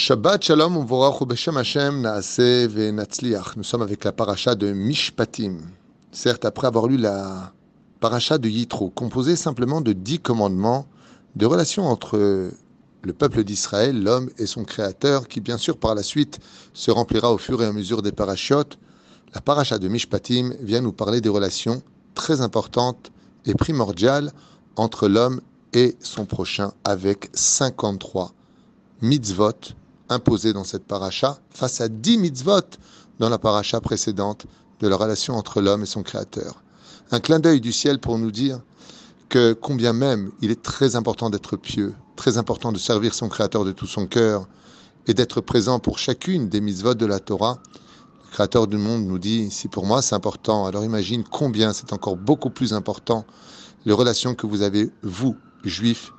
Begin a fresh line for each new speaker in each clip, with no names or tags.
Shabbat Shalom Uvorach Beshem Hashem Naase Venatzliach. Nous sommes avec la paracha de Mishpatim. Certes, après avoir lu la paracha de Yitro, composée simplement de dix commandements de relations entre le peuple d'Israël, l'homme et son créateur, qui bien sûr par la suite se remplira au fur et à mesure des parachiotes, la paracha de Mishpatim vient nous parler des relations très importantes et primordiales entre l'homme et son prochain avec 53 mitzvot imposé dans cette paracha face à dix mitzvot dans la paracha précédente de la relation entre l'homme et son créateur. Un clin d'œil du ciel pour nous dire que combien même il est très important d'être pieux, très important de servir son créateur de tout son cœur et d'être présent pour chacune des mitzvot de la Torah. Le créateur du monde nous dit, si pour moi c'est important, alors imagine combien c'est encore beaucoup plus important les relations que vous avez, vous, juifs,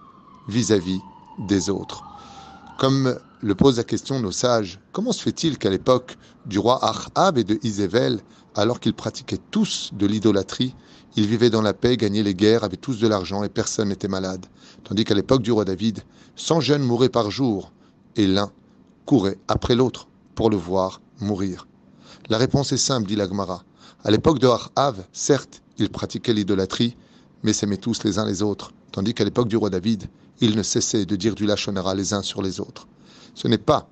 vis-à-vis des autres. Comme le pose la question nos sages, comment se fait-il qu'à l'époque du roi Ahab et de Isével, alors qu'ils pratiquaient tous de l'idolâtrie, ils vivaient dans la paix, gagnaient les guerres, avaient tous de l'argent et personne n'était malade, tandis qu'à l'époque du roi David, 100 jeunes mouraient par jour et l'un courait après l'autre pour le voir mourir. La réponse est simple, dit l'Agmara. À l'époque de Ahab, certes, ils pratiquaient l'idolâtrie, mais s'aimaient tous les uns les autres, tandis qu'à l'époque du roi David, ils ne cessaient de dire du lachonara les uns sur les autres. Ce n'est pas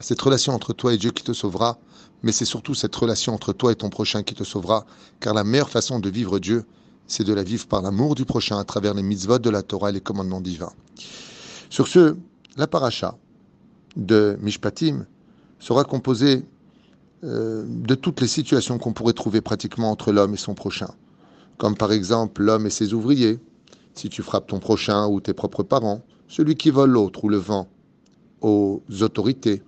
cette relation entre toi et Dieu qui te sauvera, mais c'est surtout cette relation entre toi et ton prochain qui te sauvera, car la meilleure façon de vivre Dieu, c'est de la vivre par l'amour du prochain à travers les mitzvot de la Torah et les commandements divins. Sur ce, la paracha de Mishpatim sera composée euh, de toutes les situations qu'on pourrait trouver pratiquement entre l'homme et son prochain, comme par exemple l'homme et ses ouvriers, si tu frappes ton prochain ou tes propres parents, celui qui vole l'autre ou le vent aux autorités,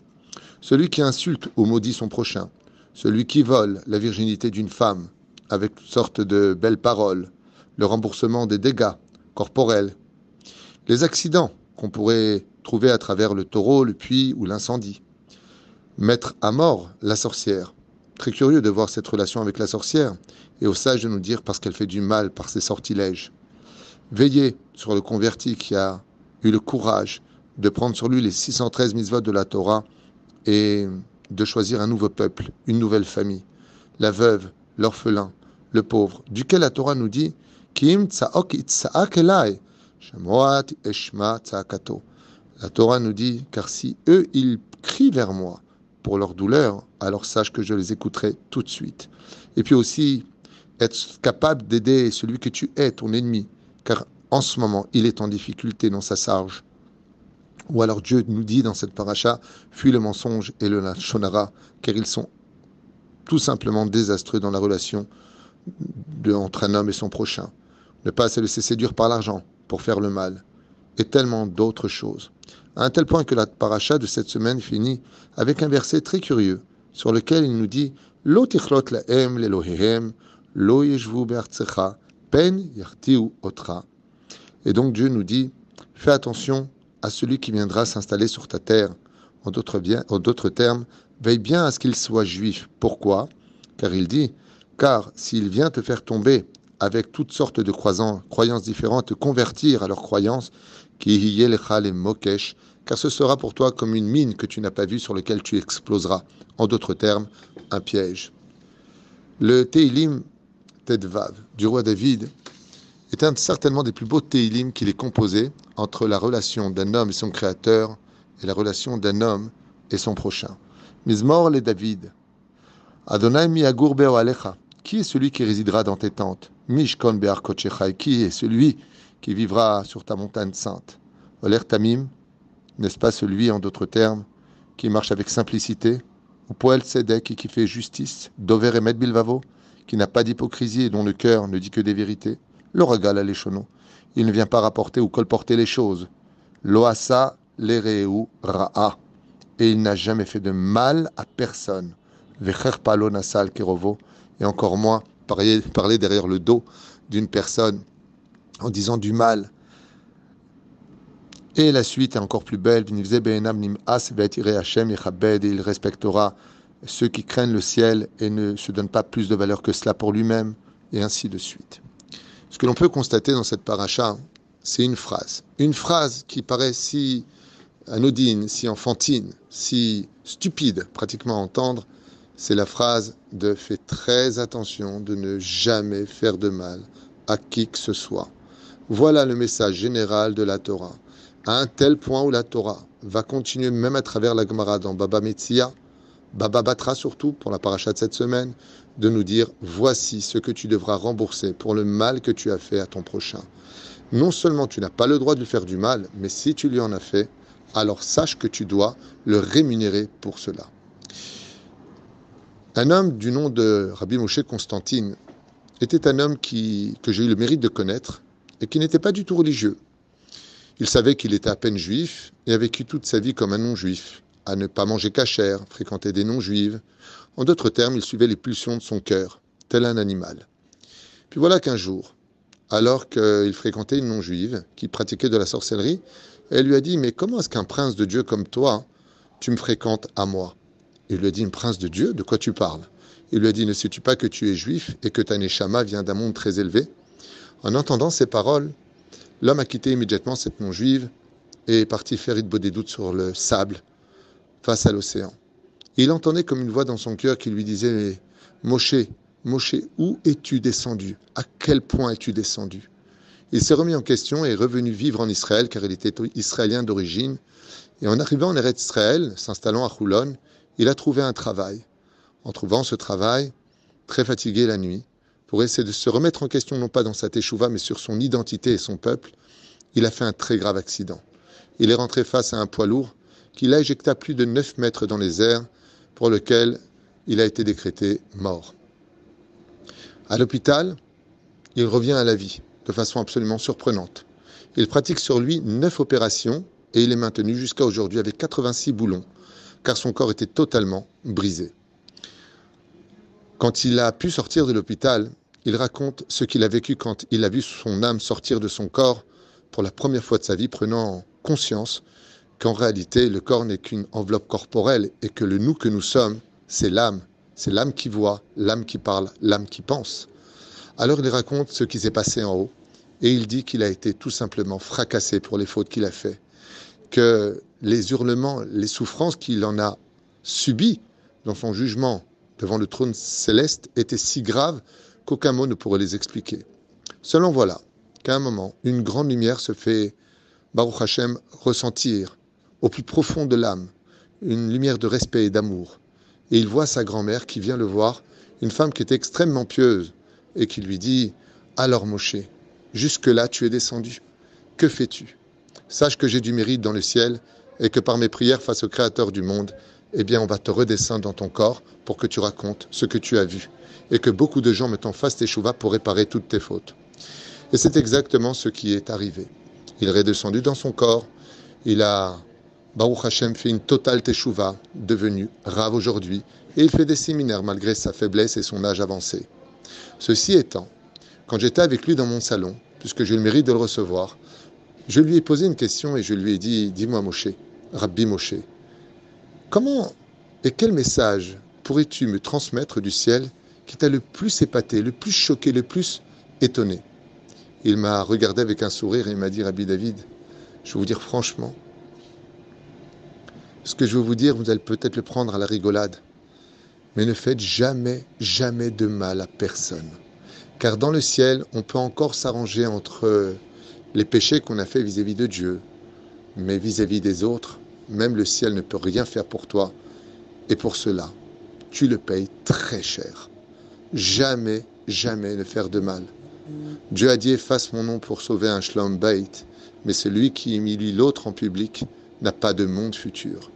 celui qui insulte ou maudit son prochain, celui qui vole la virginité d'une femme avec toutes sortes de belles paroles, le remboursement des dégâts corporels, les accidents qu'on pourrait trouver à travers le taureau, le puits ou l'incendie, mettre à mort la sorcière. Très curieux de voir cette relation avec la sorcière et au sage de nous dire parce qu'elle fait du mal par ses sortilèges. Veillez sur le converti qui a eu le courage de prendre sur lui les 613 mitzvot de la Torah et de choisir un nouveau peuple, une nouvelle famille, la veuve, l'orphelin, le pauvre, duquel la Torah nous dit Kim La Torah nous dit Car si eux, ils crient vers moi pour leur douleur, alors sache que je les écouterai tout de suite. Et puis aussi, être capable d'aider celui que tu es, ton ennemi, car en ce moment, il est en difficulté dans sa sarge. Ou alors Dieu nous dit dans cette paracha, fuis le mensonge et le shonara, car ils sont tout simplement désastreux dans la relation entre un homme et son prochain. Ne pas se laisser séduire par l'argent pour faire le mal, et tellement d'autres choses. À un tel point que la paracha de cette semaine finit avec un verset très curieux, sur lequel il nous dit Lo tichlot laem lelohehem, lo yeshvu pen yartiu. Et donc Dieu nous dit, fais attention à celui qui viendra s'installer sur ta terre. En d'autres termes, veille bien à ce qu'il soit juif. Pourquoi? Car il dit, car s'il vient te faire tomber avec toutes sortes de croyances différentes, te convertir à leurs croyances, qui mokesh, car ce sera pour toi comme une mine que tu n'as pas vue sur laquelle tu exploseras. En d'autres termes, un piège. Le Teilim Tedvav du roi David est un certainement des plus beaux Teilim qu'il est composé entre la relation d'un homme et son créateur et la relation d'un homme et son prochain. Mizmor le David. Adonai mi alecha. Qui est celui qui résidera dans tes tentes? Mishkon be'ar Qui est celui qui vivra sur ta montagne sainte? Oler tamim. N'est-ce pas celui, en d'autres termes, qui marche avec simplicité? Ou poel sedek qui fait justice Dover et bilvavo qui n'a pas d'hypocrisie et dont le cœur ne dit que des vérités? Le regal à l'échenon. Il ne vient pas rapporter ou colporter les choses. Loasa l'ereu ra'a. Et il n'a jamais fait de mal à personne. Vecher palo nasal kerovo. Et encore moins parler, parler derrière le dos d'une personne en disant du mal. Et la suite est encore plus belle. Et il respectera ceux qui craignent le ciel et ne se donnent pas plus de valeur que cela pour lui-même, et ainsi de suite. Ce que l'on peut constater dans cette paracha, c'est une phrase. Une phrase qui paraît si anodine, si enfantine, si stupide pratiquement à entendre, c'est la phrase de fais très attention de ne jamais faire de mal à qui que ce soit. Voilà le message général de la Torah. À un tel point où la Torah va continuer même à travers la Gemara dans Baba Metzia, Baba Batra surtout pour la paracha de cette semaine, de nous dire voici ce que tu devras rembourser pour le mal que tu as fait à ton prochain. Non seulement tu n'as pas le droit de lui faire du mal, mais si tu lui en as fait, alors sache que tu dois le rémunérer pour cela. Un homme du nom de Rabbi Moshe Constantine était un homme que j'ai eu le mérite de connaître et qui n'était pas du tout religieux. Il savait qu'il était à peine juif et a vécu toute sa vie comme un non-juif, à ne pas manger cachère, fréquenter des non-juives. En d'autres termes, il suivait les pulsions de son cœur, tel un animal. Puis voilà qu'un jour, alors qu'il fréquentait une non-juive qui pratiquait de la sorcellerie, elle lui a dit Mais comment est-ce qu'un prince de Dieu comme toi, tu me fréquentes à moi? Il lui a dit Un prince de Dieu De quoi tu parles? Il lui a dit Ne sais-tu pas que tu es juif et que ta neshama vient d'un monde très élevé? En entendant ces paroles, l'homme a quitté immédiatement cette non-juive et est parti faire une doutes sur le sable face à l'océan. Il entendait comme une voix dans son cœur qui lui disait Moshe, Moshe, où es-tu descendu? À quel point es-tu descendu? Il s'est remis en question et est revenu vivre en Israël car il était israélien d'origine. Et en arrivant en Eretz Israël, s'installant à Houlon, il a trouvé un travail. En trouvant ce travail, très fatigué la nuit, pour essayer de se remettre en question non pas dans sa teshuva mais sur son identité et son peuple, il a fait un très grave accident. Il est rentré face à un poids lourd qui l'a éjecté à plus de 9 mètres dans les airs, pour lequel il a été décrété mort. À l'hôpital, il revient à la vie de façon absolument surprenante. Il pratique sur lui neuf opérations et il est maintenu jusqu'à aujourd'hui avec 86 boulons, car son corps était totalement brisé. Quand il a pu sortir de l'hôpital, il raconte ce qu'il a vécu quand il a vu son âme sortir de son corps pour la première fois de sa vie, prenant conscience qu'en réalité, le corps n'est qu'une enveloppe corporelle et que le nous que nous sommes, c'est l'âme c'est l'âme qui voit, l'âme qui parle, l'âme qui pense. Alors il raconte ce qui s'est passé en haut et il dit qu'il a été tout simplement fracassé pour les fautes qu'il a faites, que les hurlements, les souffrances qu'il en a subies dans son jugement devant le trône céleste étaient si graves qu'aucun mot ne pourrait les expliquer. Seulement voilà qu'à un moment, une grande lumière se fait, Baruch Hashem, ressentir au plus profond de l'âme, une lumière de respect et d'amour et il voit sa grand-mère qui vient le voir, une femme qui est extrêmement pieuse, et qui lui dit Alors, Moshe, jusque-là tu es descendu. Que fais-tu? Sache que j'ai du mérite dans le ciel et que par mes prières face au Créateur du monde, eh bien, on va te redescendre dans ton corps pour que tu racontes ce que tu as vu et que beaucoup de gens me t'en fassent tes chouvas pour réparer toutes tes fautes. Et c'est exactement ce qui est arrivé. Il est redescendu dans son corps, il a Baruch Hashem fait une totale teshuva, devenu rave aujourd'hui, et il fait des séminaires malgré sa faiblesse et son âge avancé. Ceci étant, quand j'étais avec lui dans mon salon, puisque j'ai le mérite de le recevoir, je lui ai posé une question et je lui ai dit Dis-moi, Moshe, Rabbi Moshe, comment et quel message pourrais-tu me transmettre du ciel qui t'a le plus épaté, le plus choqué, le plus étonné? Il m'a regardé avec un sourire et m'a dit Rabbi David, je vais vous dire franchement, ce que je veux vous dire, vous allez peut-être le prendre à la rigolade. Mais ne faites jamais, jamais de mal à personne. Car dans le ciel, on peut encore s'arranger entre les péchés qu'on a fait vis-à-vis de Dieu, mais vis-à-vis des autres, même le ciel ne peut rien faire pour toi. Et pour cela, tu le payes très cher. Jamais, jamais ne faire de mal. Dieu a dit efface mon nom pour sauver un shlom mais celui qui humilie l'autre en public n'a pas de monde futur.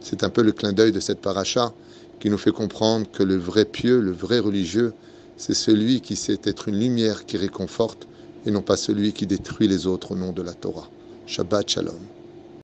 C'est un peu le clin d'œil de cette paracha qui nous fait comprendre que le vrai pieux, le vrai religieux, c'est celui qui sait être une lumière qui réconforte et non pas celui qui détruit les autres au nom de la Torah. Shabbat Shalom.